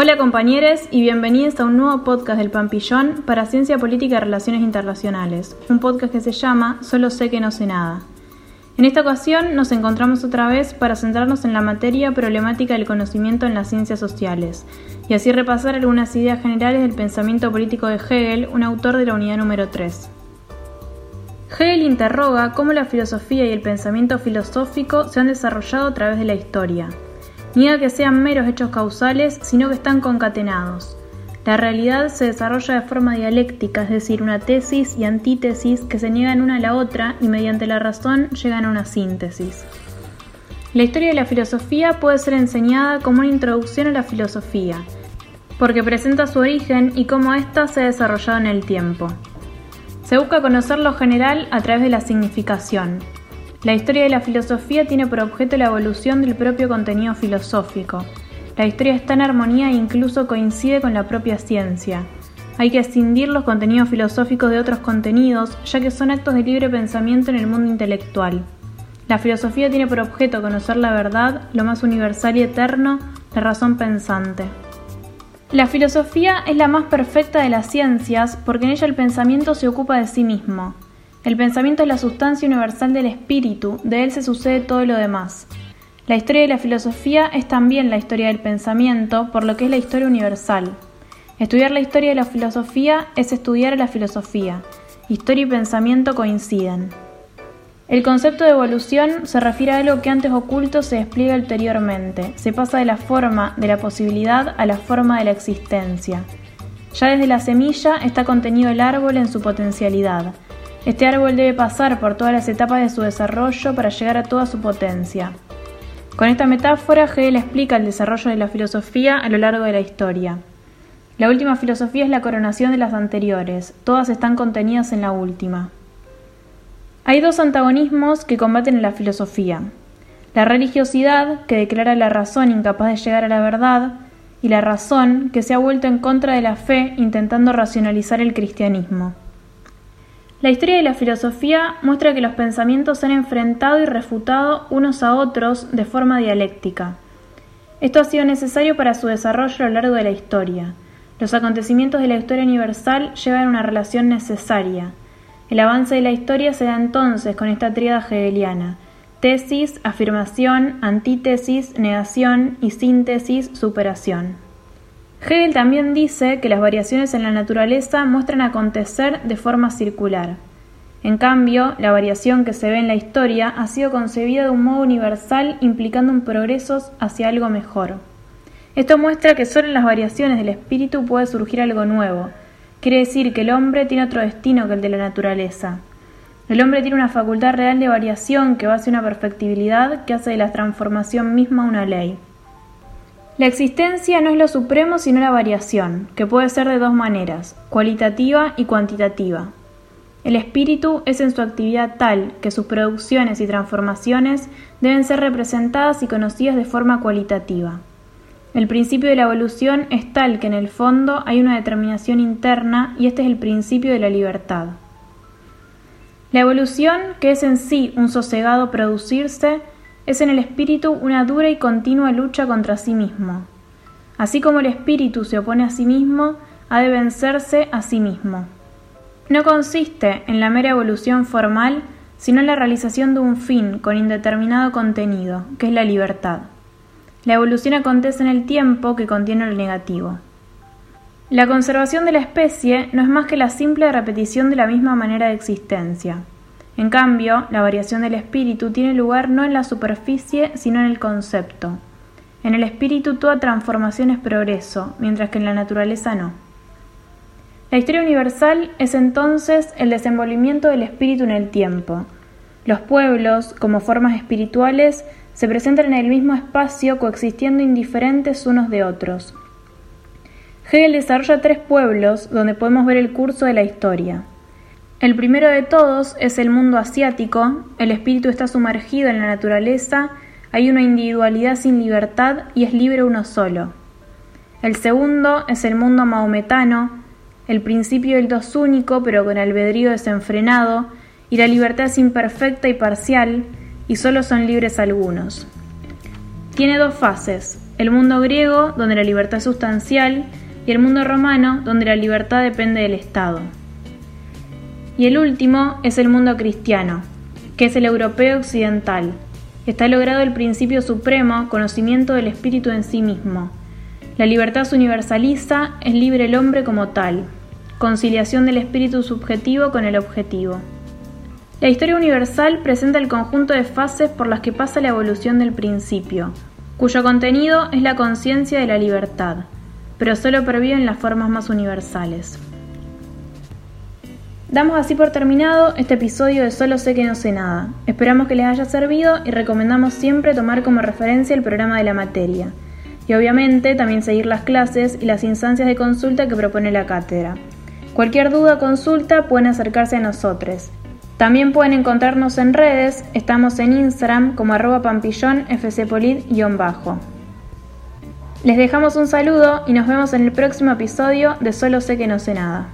Hola compañeros y bienvenidos a un nuevo podcast del Pampillón para Ciencia Política y Relaciones Internacionales, un podcast que se llama Solo sé que no sé nada. En esta ocasión nos encontramos otra vez para centrarnos en la materia problemática del conocimiento en las ciencias sociales y así repasar algunas ideas generales del pensamiento político de Hegel, un autor de la unidad número 3. Hegel interroga cómo la filosofía y el pensamiento filosófico se han desarrollado a través de la historia Niega que sean meros hechos causales, sino que están concatenados. La realidad se desarrolla de forma dialéctica, es decir, una tesis y antítesis que se niegan una a la otra y mediante la razón llegan a una síntesis. La historia de la filosofía puede ser enseñada como una introducción a la filosofía, porque presenta su origen y cómo ésta se ha desarrollado en el tiempo. Se busca conocer lo general a través de la significación, la historia de la filosofía tiene por objeto la evolución del propio contenido filosófico. La historia está en armonía e incluso coincide con la propia ciencia. Hay que escindir los contenidos filosóficos de otros contenidos, ya que son actos de libre pensamiento en el mundo intelectual. La filosofía tiene por objeto conocer la verdad, lo más universal y eterno, la razón pensante. La filosofía es la más perfecta de las ciencias porque en ella el pensamiento se ocupa de sí mismo. El pensamiento es la sustancia universal del espíritu, de él se sucede todo lo demás. La historia de la filosofía es también la historia del pensamiento, por lo que es la historia universal. Estudiar la historia de la filosofía es estudiar a la filosofía. Historia y pensamiento coinciden. El concepto de evolución se refiere a algo que antes oculto se despliega ulteriormente, se pasa de la forma de la posibilidad a la forma de la existencia. Ya desde la semilla está contenido el árbol en su potencialidad, este árbol debe pasar por todas las etapas de su desarrollo para llegar a toda su potencia. Con esta metáfora, Hegel explica el desarrollo de la filosofía a lo largo de la historia. La última filosofía es la coronación de las anteriores, todas están contenidas en la última. Hay dos antagonismos que combaten en la filosofía. La religiosidad, que declara la razón incapaz de llegar a la verdad, y la razón, que se ha vuelto en contra de la fe intentando racionalizar el cristianismo. La historia de la filosofía muestra que los pensamientos se han enfrentado y refutado unos a otros de forma dialéctica. Esto ha sido necesario para su desarrollo a lo largo de la historia. Los acontecimientos de la historia universal llevan una relación necesaria. El avance de la historia se da entonces con esta tríada hegeliana: tesis, afirmación, antítesis, negación y síntesis, superación. Hegel también dice que las variaciones en la naturaleza muestran acontecer de forma circular. En cambio, la variación que se ve en la historia ha sido concebida de un modo universal implicando un progreso hacia algo mejor. Esto muestra que solo en las variaciones del espíritu puede surgir algo nuevo. Quiere decir que el hombre tiene otro destino que el de la naturaleza. El hombre tiene una facultad real de variación que va hacia una perfectibilidad que hace de la transformación misma una ley. La existencia no es lo supremo sino la variación, que puede ser de dos maneras, cualitativa y cuantitativa. El espíritu es en su actividad tal que sus producciones y transformaciones deben ser representadas y conocidas de forma cualitativa. El principio de la evolución es tal que en el fondo hay una determinación interna y este es el principio de la libertad. La evolución, que es en sí un sosegado producirse, es en el espíritu una dura y continua lucha contra sí mismo. Así como el espíritu se opone a sí mismo, ha de vencerse a sí mismo. No consiste en la mera evolución formal, sino en la realización de un fin con indeterminado contenido, que es la libertad. La evolución acontece en el tiempo que contiene lo negativo. La conservación de la especie no es más que la simple repetición de la misma manera de existencia. En cambio, la variación del espíritu tiene lugar no en la superficie, sino en el concepto. En el espíritu toda transformación es progreso, mientras que en la naturaleza no. La historia universal es entonces el desenvolvimiento del espíritu en el tiempo. Los pueblos, como formas espirituales, se presentan en el mismo espacio coexistiendo indiferentes unos de otros. Hegel desarrolla tres pueblos donde podemos ver el curso de la historia. El primero de todos es el mundo asiático, el espíritu está sumergido en la naturaleza, hay una individualidad sin libertad y es libre uno solo. El segundo es el mundo maometano, el principio del dos único pero con albedrío desenfrenado, y la libertad es imperfecta y parcial, y solo son libres algunos. Tiene dos fases. el mundo griego, donde la libertad es sustancial, y el mundo romano, donde la libertad depende del Estado. Y el último es el mundo cristiano, que es el europeo occidental. Está logrado el principio supremo, conocimiento del espíritu en sí mismo. La libertad se universaliza, es libre el hombre como tal. Conciliación del espíritu subjetivo con el objetivo. La historia universal presenta el conjunto de fases por las que pasa la evolución del principio, cuyo contenido es la conciencia de la libertad, pero solo pervive en las formas más universales. Damos así por terminado este episodio de Solo sé que no sé nada. Esperamos que les haya servido y recomendamos siempre tomar como referencia el programa de la materia. Y obviamente también seguir las clases y las instancias de consulta que propone la cátedra. Cualquier duda o consulta pueden acercarse a nosotros. También pueden encontrarnos en redes, estamos en Instagram como arroba pampillón fcpolit-bajo. Les dejamos un saludo y nos vemos en el próximo episodio de Solo sé que no sé nada.